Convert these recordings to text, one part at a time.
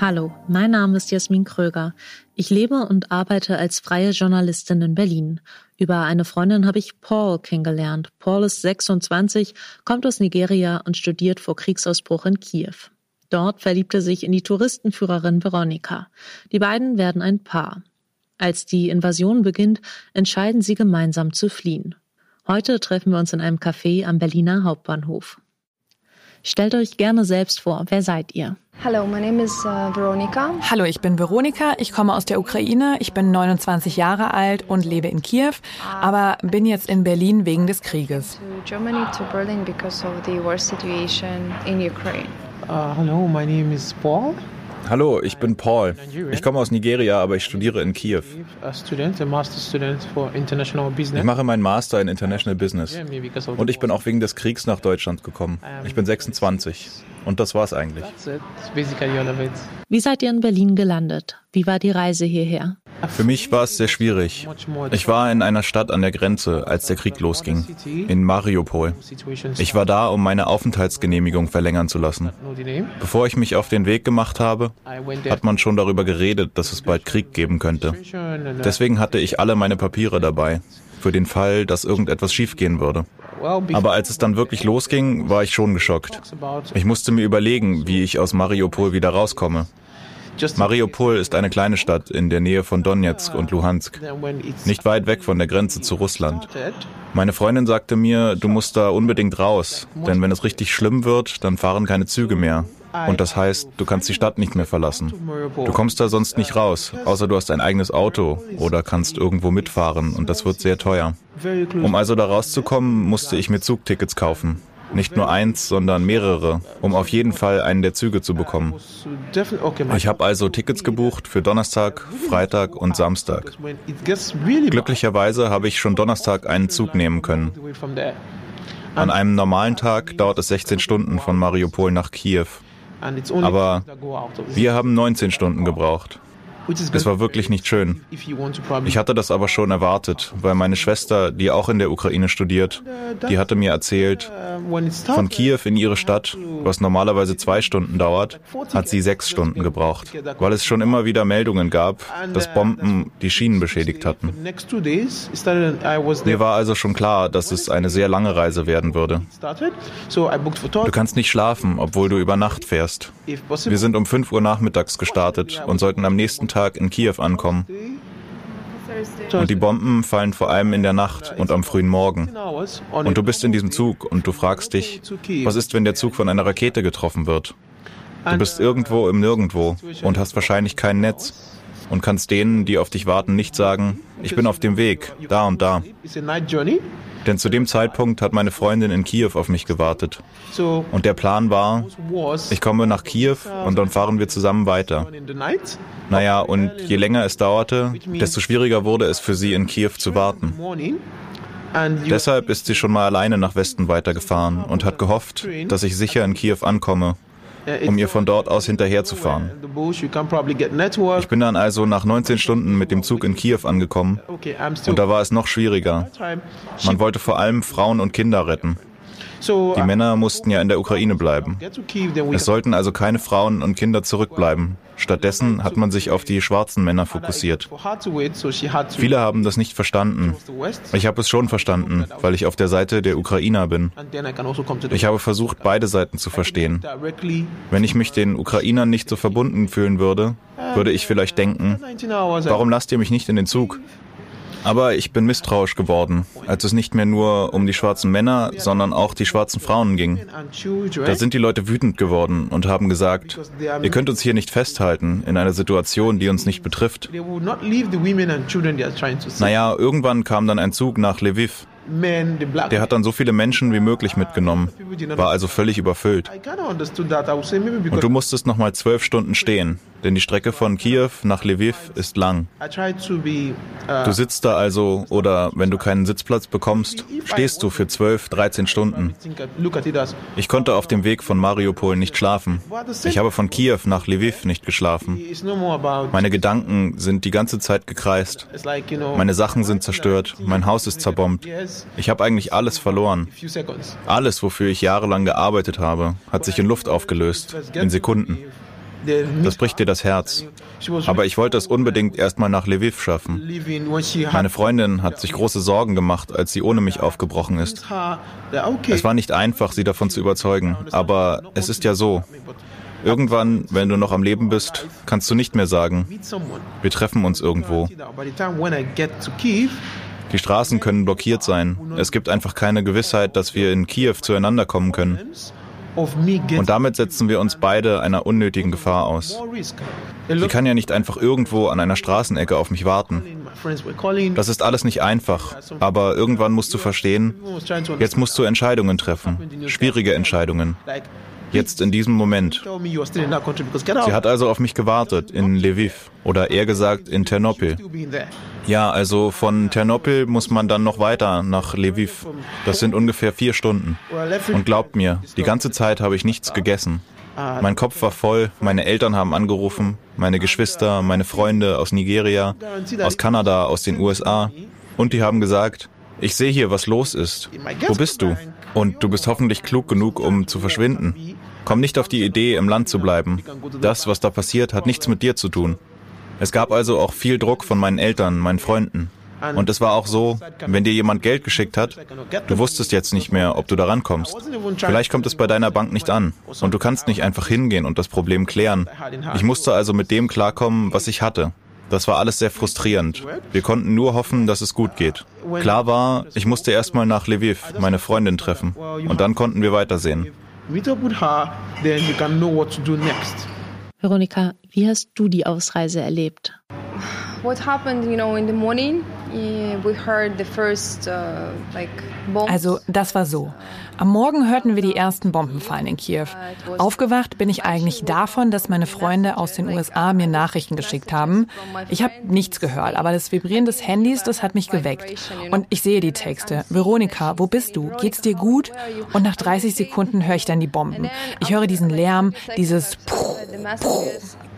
Hallo, mein Name ist Jasmin Kröger. Ich lebe und arbeite als freie Journalistin in Berlin. Über eine Freundin habe ich Paul kennengelernt. Paul ist 26, kommt aus Nigeria und studiert vor Kriegsausbruch in Kiew. Dort verliebt er sich in die Touristenführerin Veronika. Die beiden werden ein Paar. Als die Invasion beginnt, entscheiden sie gemeinsam zu fliehen. Heute treffen wir uns in einem Café am Berliner Hauptbahnhof. Stellt euch gerne selbst vor, wer seid ihr? Hello, my name is uh, Veronika. Hallo, ich bin Veronika. Ich komme aus der Ukraine. Ich bin 29 Jahre alt und lebe in Kiew, aber bin jetzt in Berlin wegen des Krieges. To Germany to Berlin because of the war situation in Ukraine. Uh, hello, my name is Paul. Hallo, ich bin Paul. Ich komme aus Nigeria, aber ich studiere in Kiew. Ich mache meinen Master in International Business. Und ich bin auch wegen des Kriegs nach Deutschland gekommen. Ich bin 26. Und das war's eigentlich. Wie seid ihr in Berlin gelandet? Wie war die Reise hierher? Für mich war es sehr schwierig. Ich war in einer Stadt an der Grenze, als der Krieg losging, in Mariupol. Ich war da, um meine Aufenthaltsgenehmigung verlängern zu lassen. Bevor ich mich auf den Weg gemacht habe, hat man schon darüber geredet, dass es bald Krieg geben könnte. Deswegen hatte ich alle meine Papiere dabei, für den Fall, dass irgendetwas schiefgehen würde. Aber als es dann wirklich losging, war ich schon geschockt. Ich musste mir überlegen, wie ich aus Mariupol wieder rauskomme. Mariupol ist eine kleine Stadt in der Nähe von Donetsk und Luhansk, nicht weit weg von der Grenze zu Russland. Meine Freundin sagte mir, du musst da unbedingt raus, denn wenn es richtig schlimm wird, dann fahren keine Züge mehr. Und das heißt, du kannst die Stadt nicht mehr verlassen. Du kommst da sonst nicht raus, außer du hast ein eigenes Auto oder kannst irgendwo mitfahren und das wird sehr teuer. Um also da rauszukommen, musste ich mir Zugtickets kaufen. Nicht nur eins, sondern mehrere, um auf jeden Fall einen der Züge zu bekommen. Ich habe also Tickets gebucht für Donnerstag, Freitag und Samstag. Glücklicherweise habe ich schon Donnerstag einen Zug nehmen können. An einem normalen Tag dauert es 16 Stunden von Mariupol nach Kiew. Aber wir haben 19 Stunden gebraucht. Es war wirklich nicht schön. Ich hatte das aber schon erwartet, weil meine Schwester, die auch in der Ukraine studiert, die hatte mir erzählt, von Kiew in ihre Stadt, was normalerweise zwei Stunden dauert, hat sie sechs Stunden gebraucht, weil es schon immer wieder Meldungen gab, dass Bomben die Schienen beschädigt hatten. Mir war also schon klar, dass es eine sehr lange Reise werden würde. Du kannst nicht schlafen, obwohl du über Nacht fährst. Wir sind um 5 Uhr nachmittags gestartet und sollten am nächsten Tag in Kiew ankommen. Und die Bomben fallen vor allem in der Nacht und am frühen Morgen. Und du bist in diesem Zug und du fragst dich, was ist, wenn der Zug von einer Rakete getroffen wird? Du bist irgendwo im Nirgendwo und hast wahrscheinlich kein Netz und kannst denen, die auf dich warten, nicht sagen, ich bin auf dem Weg, da und da. Denn zu dem Zeitpunkt hat meine Freundin in Kiew auf mich gewartet. Und der Plan war, ich komme nach Kiew und dann fahren wir zusammen weiter. Naja, und je länger es dauerte, desto schwieriger wurde es für sie in Kiew zu warten. Deshalb ist sie schon mal alleine nach Westen weitergefahren und hat gehofft, dass ich sicher in Kiew ankomme um ihr von dort aus hinterherzufahren. Ich bin dann also nach 19 Stunden mit dem Zug in Kiew angekommen und da war es noch schwieriger. Man wollte vor allem Frauen und Kinder retten. Die Männer mussten ja in der Ukraine bleiben. Es sollten also keine Frauen und Kinder zurückbleiben. Stattdessen hat man sich auf die schwarzen Männer fokussiert. Viele haben das nicht verstanden. Ich habe es schon verstanden, weil ich auf der Seite der Ukrainer bin. Ich habe versucht, beide Seiten zu verstehen. Wenn ich mich den Ukrainern nicht so verbunden fühlen würde, würde ich vielleicht denken, warum lasst ihr mich nicht in den Zug? Aber ich bin misstrauisch geworden, als es nicht mehr nur um die schwarzen Männer, sondern auch die schwarzen Frauen ging. Da sind die Leute wütend geworden und haben gesagt, ihr könnt uns hier nicht festhalten in einer Situation, die uns nicht betrifft. Naja, irgendwann kam dann ein Zug nach Lviv. Der hat dann so viele Menschen wie möglich mitgenommen, war also völlig überfüllt. Und du musstest nochmal zwölf Stunden stehen, denn die Strecke von Kiew nach Lviv ist lang. Du sitzt da also, oder wenn du keinen Sitzplatz bekommst, stehst du für zwölf, dreizehn Stunden. Ich konnte auf dem Weg von Mariupol nicht schlafen. Ich habe von Kiew nach Lviv nicht geschlafen. Meine Gedanken sind die ganze Zeit gekreist. Meine Sachen sind zerstört, mein Haus ist zerbombt. Ich habe eigentlich alles verloren. Alles, wofür ich jahrelang gearbeitet habe, hat sich in Luft aufgelöst, in Sekunden. Das bricht dir das Herz. Aber ich wollte es unbedingt erstmal nach Lviv schaffen. Meine Freundin hat sich große Sorgen gemacht, als sie ohne mich aufgebrochen ist. Es war nicht einfach, sie davon zu überzeugen, aber es ist ja so. Irgendwann, wenn du noch am Leben bist, kannst du nicht mehr sagen, wir treffen uns irgendwo. Die Straßen können blockiert sein. Es gibt einfach keine Gewissheit, dass wir in Kiew zueinander kommen können. Und damit setzen wir uns beide einer unnötigen Gefahr aus. Sie kann ja nicht einfach irgendwo an einer Straßenecke auf mich warten. Das ist alles nicht einfach, aber irgendwann musst du verstehen, jetzt musst du Entscheidungen treffen, schwierige Entscheidungen. Jetzt in diesem Moment. Sie hat also auf mich gewartet in Lviv oder eher gesagt in Ternopil. Ja, also von Ternopil muss man dann noch weiter nach Lviv. Das sind ungefähr vier Stunden. Und glaubt mir, die ganze Zeit habe ich nichts gegessen. Mein Kopf war voll, meine Eltern haben angerufen, meine Geschwister, meine Freunde aus Nigeria, aus Kanada, aus den USA. Und die haben gesagt, ich sehe hier, was los ist. Wo bist du? Und du bist hoffentlich klug genug, um zu verschwinden. Komm nicht auf die Idee, im Land zu bleiben. Das, was da passiert, hat nichts mit dir zu tun. Es gab also auch viel Druck von meinen Eltern, meinen Freunden. Und es war auch so, wenn dir jemand Geld geschickt hat, du wusstest jetzt nicht mehr, ob du da rankommst. Vielleicht kommt es bei deiner Bank nicht an und du kannst nicht einfach hingehen und das Problem klären. Ich musste also mit dem klarkommen, was ich hatte. Das war alles sehr frustrierend. Wir konnten nur hoffen, dass es gut geht. Klar war, ich musste erstmal nach Lviv, meine Freundin treffen. Und dann konnten wir weitersehen. Veronika, wie hast du die Ausreise erlebt? What happened, you know, in the morning? Uh, also das war so. Am Morgen hörten wir die ersten Bomben fallen in Kiew. Aufgewacht bin ich eigentlich davon, dass meine Freunde aus den USA mir Nachrichten geschickt haben. Ich habe nichts gehört, aber das Vibrieren des Handys, das hat mich geweckt. Und ich sehe die Texte. Veronika, wo bist du? Geht's dir gut? Und nach 30 Sekunden höre ich dann die Bomben. Ich höre diesen Lärm, dieses Puh, Puh,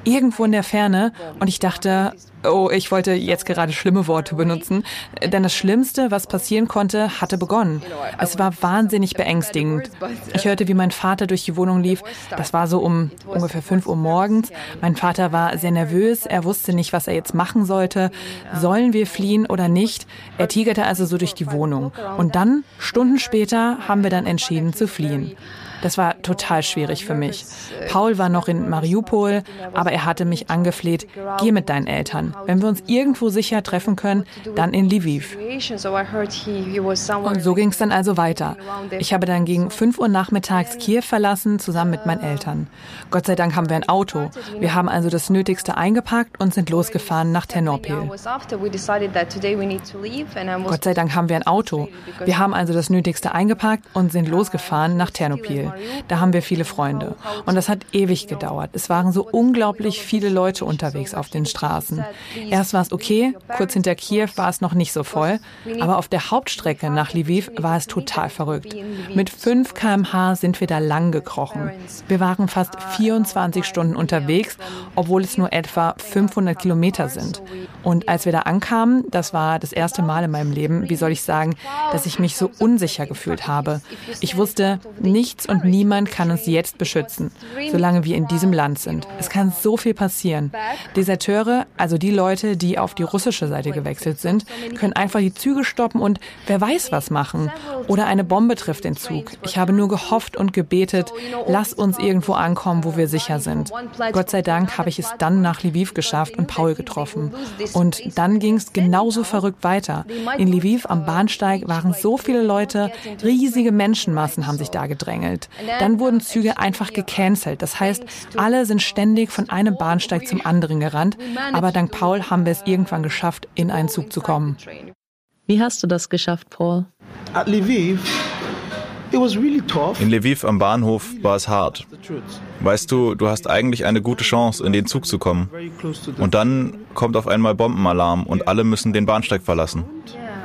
irgendwo in der Ferne und ich dachte, oh, ich wollte jetzt gerade schlimme Worte benutzen, denn das Schlimmste, was passieren konnte, hatte begonnen. Es war wahnsinnig beängstigend. Ich hörte, wie mein Vater durch die Wohnung lief. Das war so um ungefähr 5 Uhr morgens. Mein Vater war sehr nervös. Er wusste nicht, was er jetzt machen sollte. Sollen wir fliehen oder nicht? Er tigerte also so durch die Wohnung. Und dann, Stunden später, haben wir dann entschieden zu fliehen. Das war total schwierig für mich. Paul war noch in Mariupol, aber er hatte mich angefleht, geh mit deinen Eltern. Wenn wir uns irgendwo sicher treffen können, dann in Lviv. Und so ging es dann also weiter. Ich habe dann gegen 5 Uhr nachmittags Kiew verlassen, zusammen mit meinen Eltern. Gott sei Dank haben wir ein Auto. Wir haben also das Nötigste eingepackt und sind losgefahren nach Ternopil. Gott sei Dank haben wir ein Auto. Wir haben also das Nötigste eingepackt und sind losgefahren nach Ternopil. Da haben wir viele Freunde. Und das hat ewig gedauert. Es waren so unglaublich viele Leute unterwegs auf den Straßen. Erst war es okay, kurz hinter Kiew war es noch nicht so voll, aber auf der Hauptstrecke nach Lviv war es total verrückt. Mit 5 kmh sind wir da lang gekrochen. Wir waren fast 24 Stunden unterwegs, obwohl es nur etwa 500 Kilometer sind. Und als wir da ankamen, das war das erste Mal in meinem Leben, wie soll ich sagen, dass ich mich so unsicher gefühlt habe. Ich wusste, nichts und niemand kann uns jetzt beschützen, solange wir in diesem Land sind. Es kann so viel passieren. Deserteure, also die Leute, die auf die russische Seite gewechselt sind, können einfach die Züge stoppen und wer weiß was machen. Oder eine Bombe trifft den Zug. Ich habe nur gehofft und gebetet, lass uns irgendwo ankommen, wo wir sicher sind. Gott sei Dank habe ich es dann nach Lviv geschafft und Paul getroffen. Und dann ging es genauso verrückt weiter. In Lviv am Bahnsteig waren so viele Leute, riesige Menschenmassen haben sich da gedrängelt. Dann wurden Züge einfach gecancelt. Das heißt, alle sind ständig von einem Bahnsteig zum anderen gerannt. Aber dank Paul haben wir es irgendwann geschafft, in einen Zug zu kommen. Wie hast du das geschafft, Paul? In Lviv am Bahnhof war es hart. Weißt du, du hast eigentlich eine gute Chance, in den Zug zu kommen. Und dann kommt auf einmal Bombenalarm und alle müssen den Bahnsteig verlassen.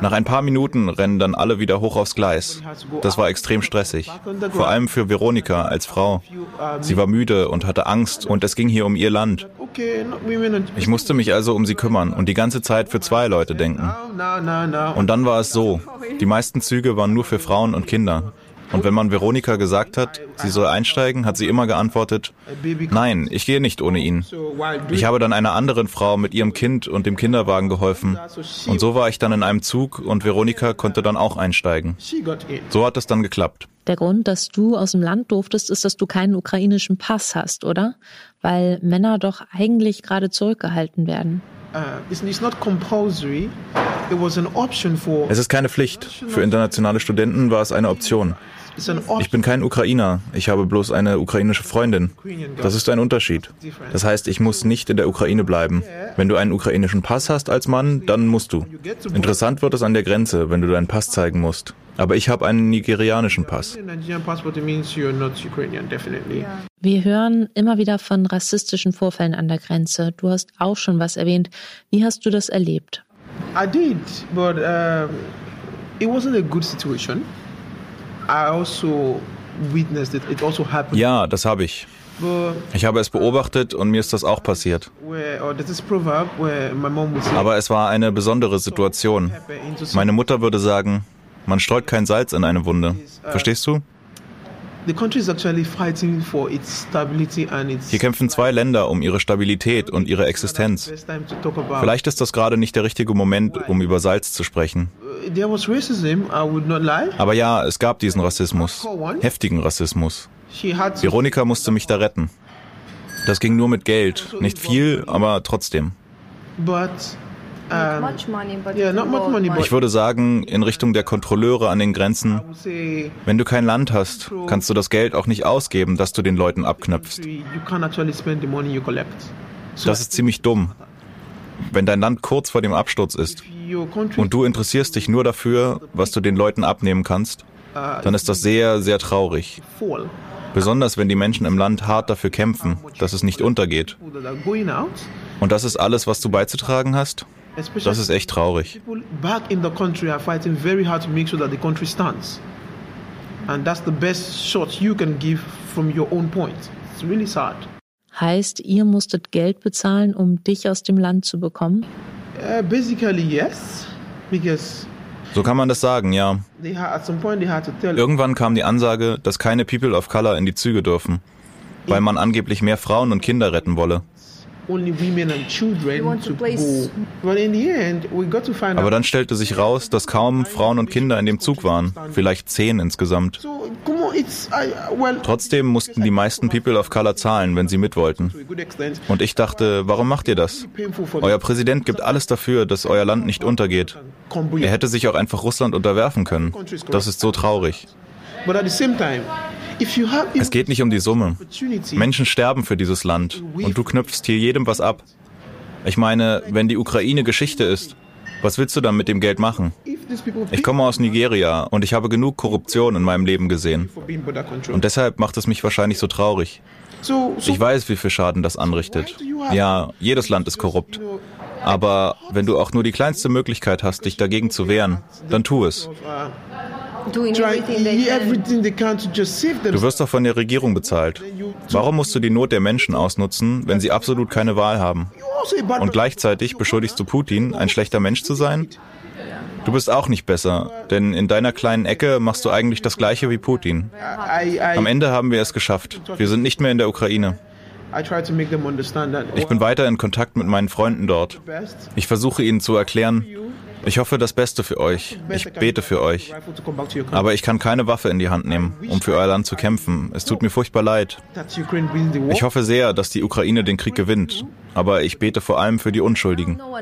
Nach ein paar Minuten rennen dann alle wieder hoch aufs Gleis. Das war extrem stressig. Vor allem für Veronika als Frau. Sie war müde und hatte Angst und es ging hier um ihr Land. Ich musste mich also um sie kümmern und die ganze Zeit für zwei Leute denken. Und dann war es so. Die meisten Züge waren nur für Frauen und Kinder. Und wenn man Veronika gesagt hat, sie soll einsteigen, hat sie immer geantwortet, nein, ich gehe nicht ohne ihn. Ich habe dann einer anderen Frau mit ihrem Kind und dem Kinderwagen geholfen. Und so war ich dann in einem Zug und Veronika konnte dann auch einsteigen. So hat es dann geklappt. Der Grund, dass du aus dem Land durftest, ist, dass du keinen ukrainischen Pass hast, oder? Weil Männer doch eigentlich gerade zurückgehalten werden. Es ist keine Pflicht. Für internationale Studenten war es eine Option. Ich bin kein Ukrainer, ich habe bloß eine ukrainische Freundin. Das ist ein Unterschied. Das heißt, ich muss nicht in der Ukraine bleiben. Wenn du einen ukrainischen Pass hast als Mann, dann musst du. Interessant wird es an der Grenze, wenn du deinen Pass zeigen musst. Aber ich habe einen nigerianischen Pass. Wir hören immer wieder von rassistischen Vorfällen an der Grenze. Du hast auch schon was erwähnt. Wie hast du das erlebt? I did, but uh, it wasn't a good situation. Also also ja, das habe ich. Ich habe es beobachtet und mir ist das auch passiert. Aber es war eine besondere Situation. Meine Mutter würde sagen, man streut kein Salz in eine Wunde. Uh, Verstehst du? Hier kämpfen zwei Länder um ihre Stabilität und ihre Existenz. Vielleicht ist das gerade nicht der richtige Moment, um über Salz zu sprechen. Aber ja, es gab diesen Rassismus, heftigen Rassismus. Veronika musste mich da retten. Das ging nur mit Geld, nicht viel, aber trotzdem. Ich würde sagen, in Richtung der Kontrolleure an den Grenzen, wenn du kein Land hast, kannst du das Geld auch nicht ausgeben, das du den Leuten abknöpfst. Das ist ziemlich dumm. Wenn dein Land kurz vor dem Absturz ist und du interessierst dich nur dafür, was du den Leuten abnehmen kannst, dann ist das sehr, sehr traurig. Besonders wenn die Menschen im Land hart dafür kämpfen, dass es nicht untergeht. Und das ist alles, was du beizutragen hast? Das ist echt traurig. And that's the best shot you can give from your own point. It's really sad. Heißt, ihr musstet Geld bezahlen, um dich aus dem Land zu bekommen? Uh, basically yes, because so kann man das sagen, ja. Irgendwann kam die Ansage, dass keine People of Color in die Züge dürfen, weil man angeblich mehr Frauen und Kinder retten wolle. Aber dann stellte sich raus, dass kaum Frauen und Kinder in dem Zug waren, vielleicht zehn insgesamt. Trotzdem mussten die meisten People of Color zahlen, wenn sie mit wollten. Und ich dachte, warum macht ihr das? Euer Präsident gibt alles dafür, dass euer Land nicht untergeht. Er hätte sich auch einfach Russland unterwerfen können. Das ist so traurig. Es geht nicht um die Summe. Menschen sterben für dieses Land und du knüpfst hier jedem was ab. Ich meine, wenn die Ukraine Geschichte ist, was willst du dann mit dem Geld machen? Ich komme aus Nigeria und ich habe genug Korruption in meinem Leben gesehen. Und deshalb macht es mich wahrscheinlich so traurig. Ich weiß, wie viel Schaden das anrichtet. Ja, jedes Land ist korrupt. Aber wenn du auch nur die kleinste Möglichkeit hast, dich dagegen zu wehren, dann tu es. Du wirst doch von der Regierung bezahlt. Warum musst du die Not der Menschen ausnutzen, wenn sie absolut keine Wahl haben? Also Und gleichzeitig beschuldigst du Putin, ein schlechter Mensch zu sein? Du bist auch nicht besser, denn in deiner kleinen Ecke machst du eigentlich das gleiche wie Putin. Am Ende haben wir es geschafft. Wir sind nicht mehr in der Ukraine. Ich bin weiter in Kontakt mit meinen Freunden dort. Ich versuche ihnen zu erklären, ich hoffe das Beste für euch. Ich bete für euch. Aber ich kann keine Waffe in die Hand nehmen, um für euer Land zu kämpfen. Es tut mir furchtbar leid. Ich hoffe sehr, dass die Ukraine den Krieg gewinnt. Aber ich bete vor allem für die Unschuldigen. Uh, uh,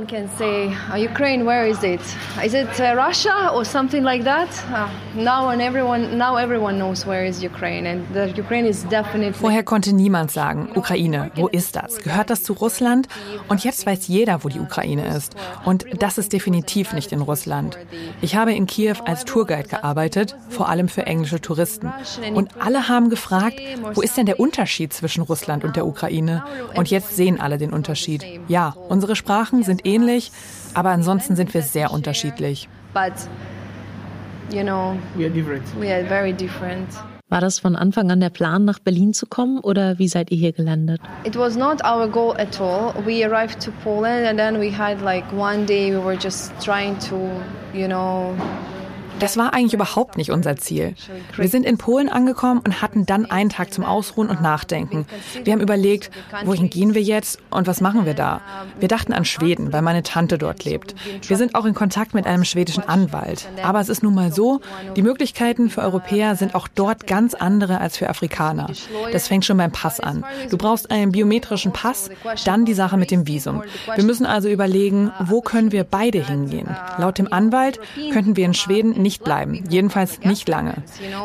Vorher konnte niemand sagen, Ukraine, wo ist das? Gehört das zu Russland? Und jetzt weiß jeder, wo die Ukraine ist. Und das ist definitiv nicht in Russland. Ich habe in Kiew als Tourguide gearbeitet, vor allem für englische Touristen. Und alle haben gefragt, wo ist denn der Unterschied zwischen Russland und der Ukraine? Und jetzt sehen alle den Unterschied. Ja, unsere Sprachen sind ähnlich, aber ansonsten sind wir sehr unterschiedlich. War das von Anfang an der Plan, nach Berlin zu kommen oder wie seid ihr hier gelandet? It was not our goal at all. We arrived to Poland and then we had like one day we were just trying to, you know, das war eigentlich überhaupt nicht unser Ziel. Wir sind in Polen angekommen und hatten dann einen Tag zum Ausruhen und Nachdenken. Wir haben überlegt, wohin gehen wir jetzt und was machen wir da? Wir dachten an Schweden, weil meine Tante dort lebt. Wir sind auch in Kontakt mit einem schwedischen Anwalt. Aber es ist nun mal so, die Möglichkeiten für Europäer sind auch dort ganz andere als für Afrikaner. Das fängt schon beim Pass an. Du brauchst einen biometrischen Pass, dann die Sache mit dem Visum. Wir müssen also überlegen, wo können wir beide hingehen? Laut dem Anwalt könnten wir in Schweden nicht bleiben, jedenfalls nicht lange.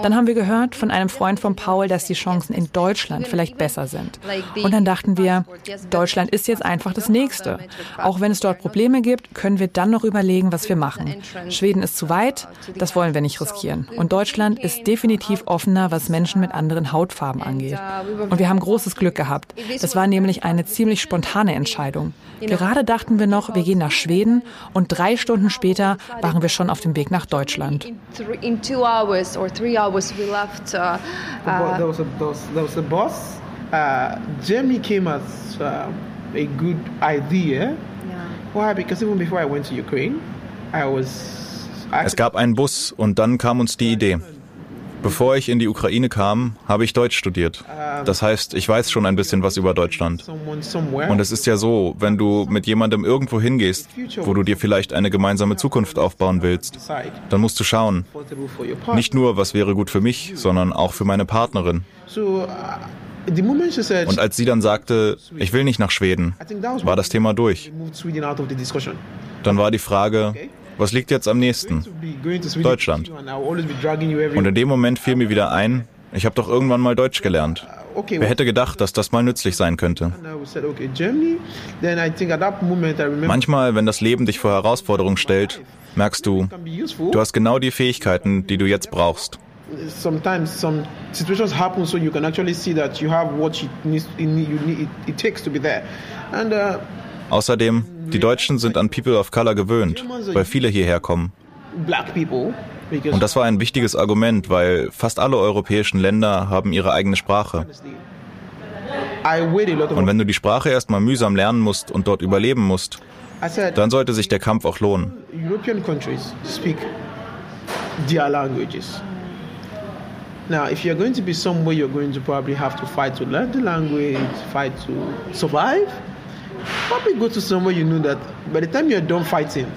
Dann haben wir gehört von einem Freund von Paul, dass die Chancen in Deutschland vielleicht besser sind. Und dann dachten wir, Deutschland ist jetzt einfach das Nächste. Auch wenn es dort Probleme gibt, können wir dann noch überlegen, was wir machen. Schweden ist zu weit, das wollen wir nicht riskieren. Und Deutschland ist definitiv offener, was Menschen mit anderen Hautfarben angeht. Und wir haben großes Glück gehabt. Das war nämlich eine ziemlich spontane Entscheidung. Gerade dachten wir noch, wir gehen nach Schweden und drei Stunden später waren wir schon auf dem Weg nach Deutschland. Deutschland. In two hours or three hours we left. Uh, uh, there, was a, there, was, there was a bus. Uh, Germany came as uh, a good idea. Yeah. Why? Because even before I went to Ukraine, I was. Es gab einen Bus und dann kam uns die Idee. Bevor ich in die Ukraine kam, habe ich Deutsch studiert. Das heißt, ich weiß schon ein bisschen was über Deutschland. Und es ist ja so, wenn du mit jemandem irgendwo hingehst, wo du dir vielleicht eine gemeinsame Zukunft aufbauen willst, dann musst du schauen. Nicht nur, was wäre gut für mich, sondern auch für meine Partnerin. Und als sie dann sagte, ich will nicht nach Schweden, war das Thema durch. Dann war die Frage, was liegt jetzt am nächsten? Deutschland. Und in dem Moment fiel mir wieder ein, ich habe doch irgendwann mal Deutsch gelernt. Wer hätte gedacht, dass das mal nützlich sein könnte? Manchmal, wenn das Leben dich vor Herausforderungen stellt, merkst du, du hast genau die Fähigkeiten, die du jetzt brauchst. Außerdem, die Deutschen sind an People of Color gewöhnt, weil viele hierher kommen. Und das war ein wichtiges Argument, weil fast alle europäischen Länder haben ihre eigene Sprache. Und wenn du die Sprache erstmal mühsam lernen musst und dort überleben musst, dann sollte sich der Kampf auch lohnen. Now, if you're going to be somewhere, you're going to probably have to fight to learn the language, fight to survive.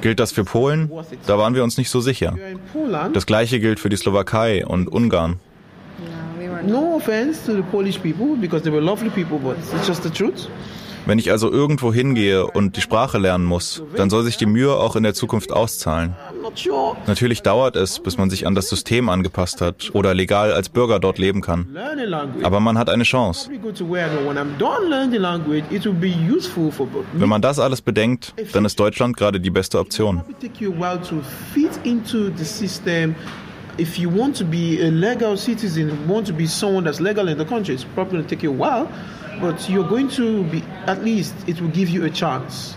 Gilt das für Polen? Da waren wir uns nicht so sicher. Das gleiche gilt für die Slowakei und Ungarn. No offense to the Polish people because they were lovely people, but it's just the truth. Wenn ich also irgendwo hingehe und die Sprache lernen muss, dann soll sich die Mühe auch in der Zukunft auszahlen. Natürlich dauert es, bis man sich an das System angepasst hat oder legal als Bürger dort leben kann. Aber man hat eine Chance. Wenn man das alles bedenkt, dann ist Deutschland gerade die beste Option. if you want to be a legal citizen, want to be someone that's legal in the country, it's probably going to take you a while. but you're going to be at least it will give you a chance.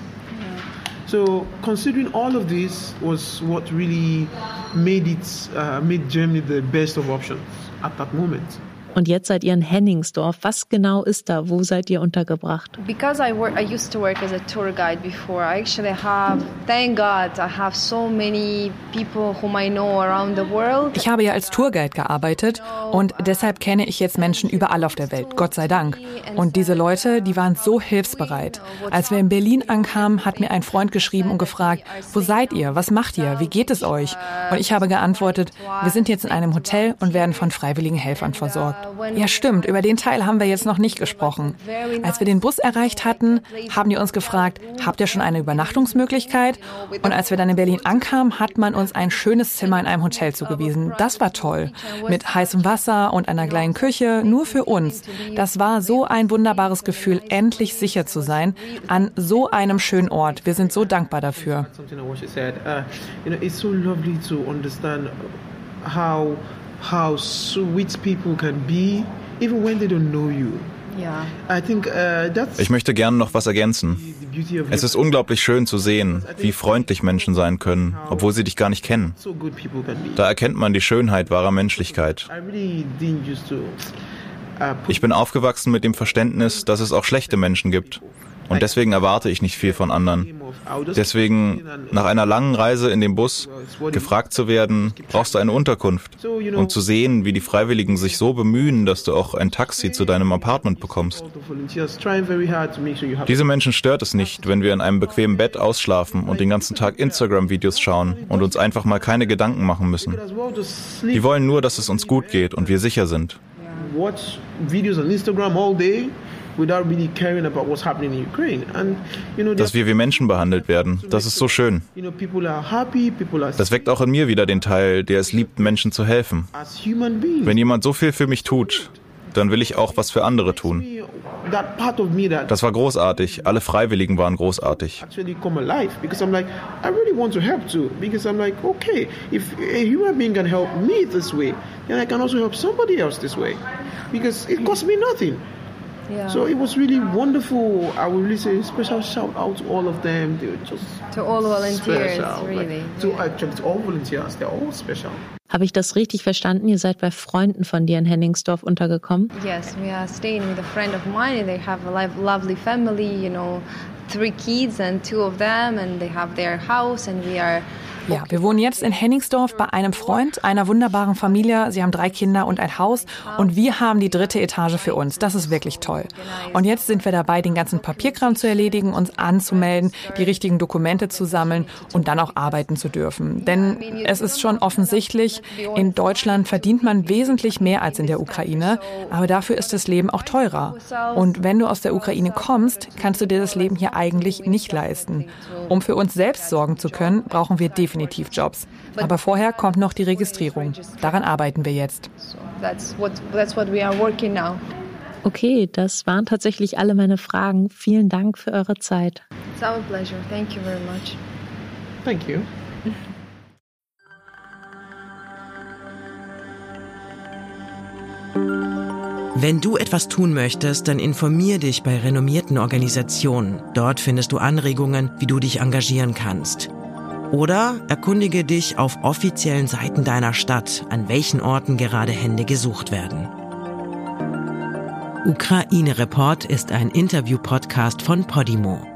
So considering all of this was what really made it uh, made Germany the best of options at that moment. Und jetzt seid ihr in Henningsdorf. Was genau ist da? Wo seid ihr untergebracht? Because I work, I used to work as a tour guide before. I actually have, thank God, I have so many people whom I know around the world. Ich habe ja als Tourguide gearbeitet und deshalb kenne ich jetzt Menschen überall auf der Welt. Gott sei Dank. Und diese Leute, die waren so hilfsbereit. Als wir in Berlin ankamen, hat mir ein Freund geschrieben und gefragt, wo seid ihr? Was macht ihr? Wie geht es euch? Und ich habe geantwortet, wir sind jetzt in einem Hotel und werden von freiwilligen Helfern versorgt. Ja, stimmt. Über den Teil haben wir jetzt noch nicht gesprochen. Als wir den Bus erreicht hatten, haben die uns gefragt, habt ihr schon eine Übernachtungsmöglichkeit? Und als wir dann in Berlin ankamen, hat man uns ein schönes Zimmer in einem Hotel zugewiesen. Das war toll. Mit heißem Wasser und einer kleinen Küche, nur für uns. Das war so ein wunderbares Gefühl, endlich sicher zu sein an so einem schönen Ort. Wir sind so dankbar dafür. How how sweet people can be, even when they don't know you. Uh, ich möchte gerne noch was ergänzen. Es ist unglaublich schön zu sehen, wie freundlich Menschen sein können, obwohl sie dich gar nicht kennen. Da erkennt man die Schönheit wahrer Menschlichkeit. Uh, ich bin aufgewachsen mit dem Verständnis, dass es auch schlechte Menschen gibt. Und deswegen erwarte ich nicht viel von anderen. Deswegen, nach einer langen Reise in dem Bus, gefragt zu werden, brauchst du eine Unterkunft. Und zu sehen, wie die Freiwilligen sich so bemühen, dass du auch ein Taxi zu deinem Apartment bekommst. Diese Menschen stört es nicht, wenn wir in einem bequemen Bett ausschlafen und den ganzen Tag Instagram-Videos schauen und uns einfach mal keine Gedanken machen müssen. Die wollen nur, dass es uns gut geht und wir sicher sind. Watch videos on Instagram all day dass wir wie Menschen behandelt werden, das ist so schön. Das weckt auch in mir wieder den Teil, der es liebt, Menschen zu helfen. Wenn jemand so viel für mich tut, dann will ich auch was für andere tun. Das war großartig. Alle Freiwilligen waren großartig. Because it costs me nothing. Yeah. So it was really wonderful. I would really say a special shout out to all of them. They were just to all volunteers, special. really. Like, to yeah. actually to all volunteers, they're all special. Habe ich das richtig verstanden? Ihr seid bei Freunden von dir in Henningsdorf untergekommen? Yes, we are staying with a friend of mine. They have a lovely family, you know, three kids and two of them, and they have their house, and we are Ja, wir wohnen jetzt in Henningsdorf bei einem Freund, einer wunderbaren Familie. Sie haben drei Kinder und ein Haus und wir haben die dritte Etage für uns. Das ist wirklich toll. Und jetzt sind wir dabei, den ganzen Papierkram zu erledigen, uns anzumelden, die richtigen Dokumente zu sammeln und dann auch arbeiten zu dürfen. Denn es ist schon offensichtlich, in Deutschland verdient man wesentlich mehr als in der Ukraine, aber dafür ist das Leben auch teurer. Und wenn du aus der Ukraine kommst, kannst du dir das Leben hier eigentlich nicht leisten. Um für uns selbst sorgen zu können, brauchen wir definitiv definitiv Jobs. Aber vorher kommt noch die Registrierung. Daran arbeiten wir jetzt. Okay, das waren tatsächlich alle meine Fragen. Vielen Dank für eure Zeit. It's our pleasure. Thank you very much. Thank you. Wenn du etwas tun möchtest, dann informier dich bei renommierten Organisationen. Dort findest du Anregungen, wie du dich engagieren kannst. Oder erkundige dich auf offiziellen Seiten deiner Stadt, an welchen Orten gerade Hände gesucht werden. Ukraine Report ist ein Interview-Podcast von Podimo.